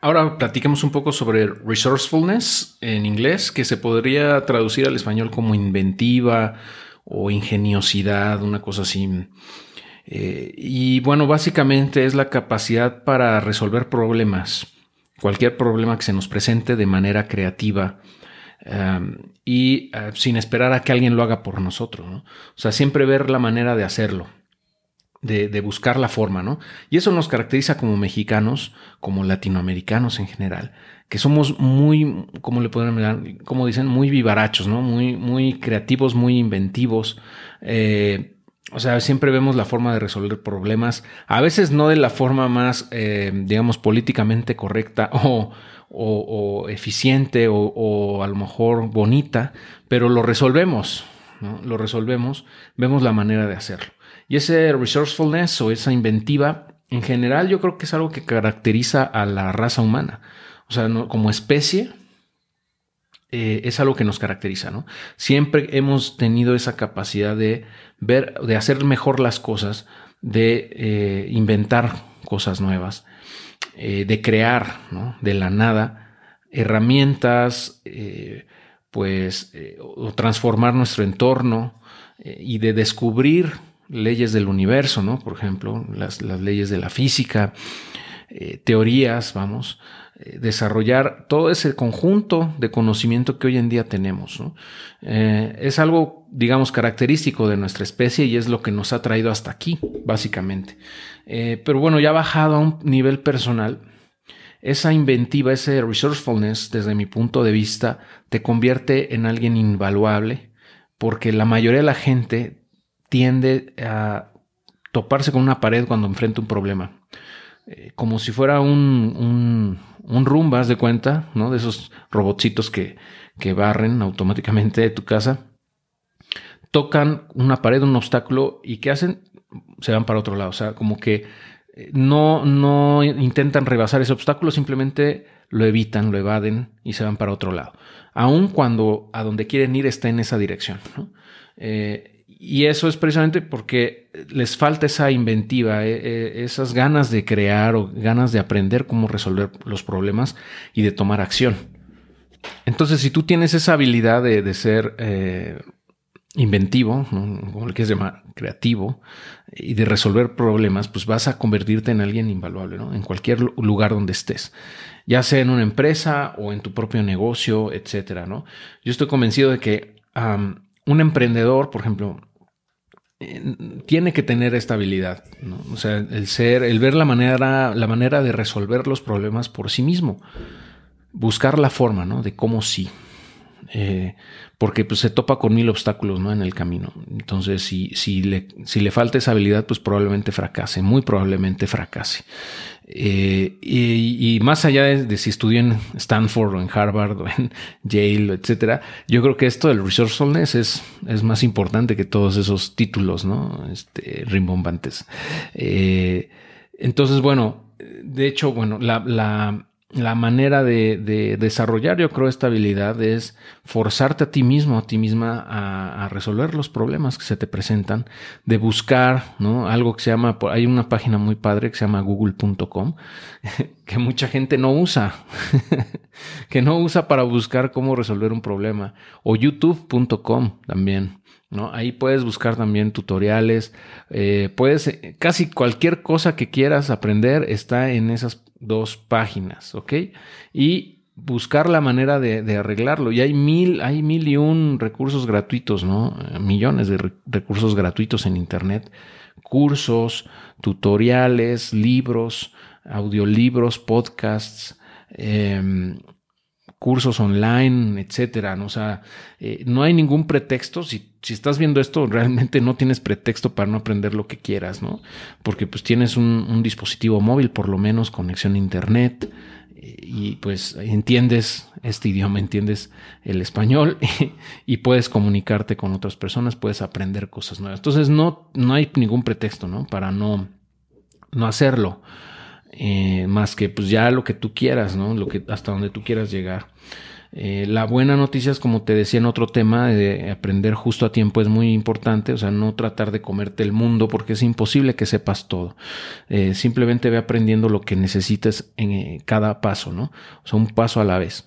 Ahora platiquemos un poco sobre resourcefulness en inglés, que se podría traducir al español como inventiva o ingeniosidad, una cosa así. Eh, y bueno, básicamente es la capacidad para resolver problemas, cualquier problema que se nos presente de manera creativa y uh, sin esperar a que alguien lo haga por nosotros. ¿no? O sea, siempre ver la manera de hacerlo de, buscar la forma, ¿no? Y eso nos caracteriza como mexicanos, como latinoamericanos en general, que somos muy, como le pueden mirar, como dicen, muy vivarachos, ¿no? Muy, muy creativos, muy inventivos. Eh, o sea, siempre vemos la forma de resolver problemas, a veces no de la forma más, eh, digamos, políticamente correcta o, o, eficiente o, o, a lo mejor bonita, pero lo resolvemos, Lo resolvemos, vemos la manera de hacerlo. Y ese resourcefulness o esa inventiva, en general, yo creo que es algo que caracteriza a la raza humana. O sea, como especie, eh, es algo que nos caracteriza, ¿no? Siempre hemos tenido esa capacidad de ver, de hacer mejor las cosas, de eh, inventar cosas nuevas, eh, de crear. De la nada, herramientas, pues, o transformar nuestro entorno y de descubrir leyes del universo, ¿no? Por ejemplo, las, leyes de la física, eh, teorías, vamos, eh, desarrollar todo ese conjunto de conocimiento que hoy en día tenemos. Eh, es algo, digamos, característico de nuestra especie y es lo que nos ha traído hasta aquí, básicamente. pero bueno, ya bajado a un nivel personal, esa inventiva, ese resourcefulness, desde mi punto de vista, te convierte en alguien invaluable, porque la mayoría de la gente tiende a toparse con una pared cuando enfrenta un problema. Eh, como si fuera un, un, rumbas de cuenta, ¿no? De esos robotcitos que, que barren automáticamente de tu casa. Tocan una pared, un obstáculo y ¿qué hacen? Se van para otro lado. O sea, como que no, no intentan rebasar ese obstáculo, simplemente lo evitan, lo evaden y se van para otro lado. Aun cuando a donde quieren ir está en esa dirección. ¿no? Eh, y eso es precisamente porque les falta esa inventiva, eh, eh, esas ganas de crear o ganas de aprender cómo resolver los problemas y de tomar acción. Entonces, si tú tienes esa habilidad de, ser eh, inventivo, como le quieres llamar, creativo, y de resolver problemas, pues vas a convertirte en alguien invaluable, ¿no? En cualquier lugar donde estés, ya sea en una empresa o en tu propio negocio, etcétera, ¿no? Yo estoy convencido de que un emprendedor, por ejemplo, tiene que tener estabilidad, ¿no? O sea, el ser, el ver la manera, la manera de resolver los problemas por sí mismo, buscar la forma, ¿no? De cómo sí. Eh, porque pues, se topa con mil obstáculos ¿no? en el camino. Entonces, si, si, le, si le falta esa habilidad, pues probablemente fracase, muy probablemente fracase. Eh, y, más allá de, si estudió en Stanford o en Harvard o en Yale, etcétera, yo creo que esto del resourcefulness es, es más importante que todos esos títulos, ¿no? Este, rimbombantes. Eh, entonces, bueno, de hecho, bueno, la, la la manera de, desarrollar, yo creo, esta habilidad es forzarte a ti mismo, a ti misma, a, resolver los problemas que se te presentan, de buscar, ¿no? Algo que se llama, hay una página muy padre que se llama google.com, que mucha gente no usa, que no usa para buscar cómo resolver un problema, o youtube.com también. ¿no? Ahí puedes buscar también tutoriales, eh, puedes, casi cualquier cosa que quieras aprender está en esas dos páginas, ¿ok? Y buscar la manera de, arreglarlo. Y hay mil, hay mil y un recursos gratuitos, ¿no? Millones de recursos gratuitos en Internet. Cursos, tutoriales, libros, audiolibros, podcasts, em, cursos online, etcétera. O sea, eh, no hay ningún pretexto. Si, si, estás viendo esto, realmente no tienes pretexto para no aprender lo que quieras, ¿no? Porque pues tienes un, dispositivo móvil, por lo menos conexión a internet, y pues entiendes este idioma, entiendes el español y, puedes comunicarte con otras personas, puedes aprender cosas nuevas. Entonces no, no hay ningún pretexto, ¿no? Para no, no hacerlo. Eh, más que pues ya lo que tú quieras, ¿no? Lo que, hasta donde tú quieras llegar. Eh, la buena noticia es, como te decía en otro tema, de aprender justo a tiempo es muy importante, o sea, no tratar de comerte el mundo porque es imposible que sepas todo. Eh, simplemente ve aprendiendo lo que necesites en eh, cada paso, ¿no? O sea, un paso a la vez.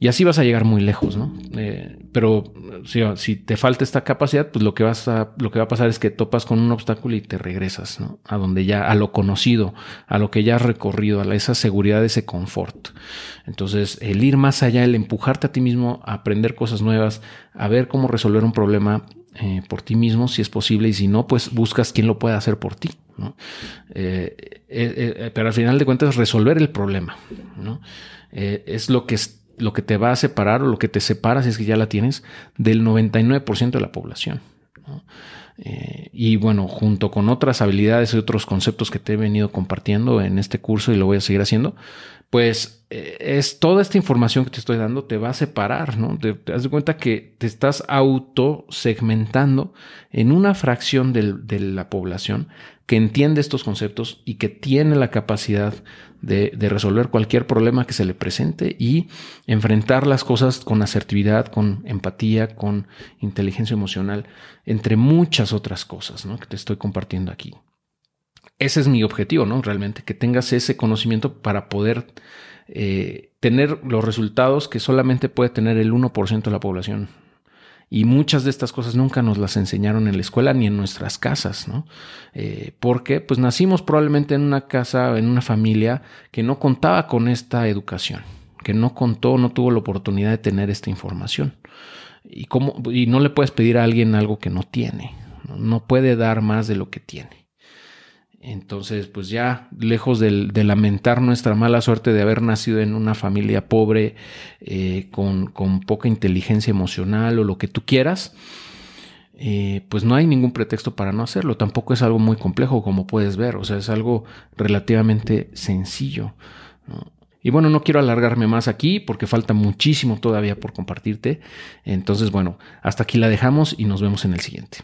Y así vas a llegar muy lejos, ¿no? Eh, pero si, te falta esta capacidad, pues lo que, vas a, lo que va a pasar es que topas con un obstáculo y te regresas, ¿no? A donde ya, a lo conocido, a lo que ya has recorrido, a esa seguridad, ese confort. Entonces, el ir más allá, el empujarte a ti mismo a aprender cosas nuevas, a ver cómo resolver un problema eh, por ti mismo, si es posible, y si no, pues buscas quién lo pueda hacer por ti, ¿no? Eh, pero al final de cuentas, resolver el problema, ¿no? es lo que es lo que te va a separar o lo que te separa, si es que ya la tienes, del 99% de la población. Eh, y bueno, junto con otras habilidades y otros conceptos que te he venido compartiendo en este curso y lo voy a seguir haciendo, pues eh, es toda esta información que te estoy dando te va a separar, ¿no? Te, das cuenta que te estás auto segmentando en una fracción de la población que entiende estos conceptos y que tiene la capacidad de, resolver cualquier problema que se le presente y enfrentar las cosas con asertividad, con empatía, con inteligencia emocional, entre muchas otras cosas que te estoy compartiendo aquí. Ese es mi objetivo, ¿no? Realmente, que tengas ese conocimiento para poder eh, tener los resultados que solamente puede tener el 1% de la población y muchas de estas cosas nunca nos las enseñaron en la escuela ni en nuestras casas, ¿no? Eh, porque pues nacimos probablemente en una casa, en una familia que no contaba con esta educación, que no contó, no tuvo la oportunidad de tener esta información. Y, cómo, y no le puedes pedir a alguien algo que no tiene, no puede dar más de lo que tiene. Entonces, pues ya lejos de, lamentar nuestra mala suerte de haber nacido en una familia pobre, eh, con, poca inteligencia emocional o lo que tú quieras, eh, pues no hay ningún pretexto para no hacerlo. Tampoco es algo muy complejo como puedes ver, o sea, es algo relativamente sencillo. Y bueno, no quiero alargarme más aquí porque falta muchísimo todavía por compartirte. Entonces, bueno, hasta aquí la dejamos y nos vemos en el siguiente.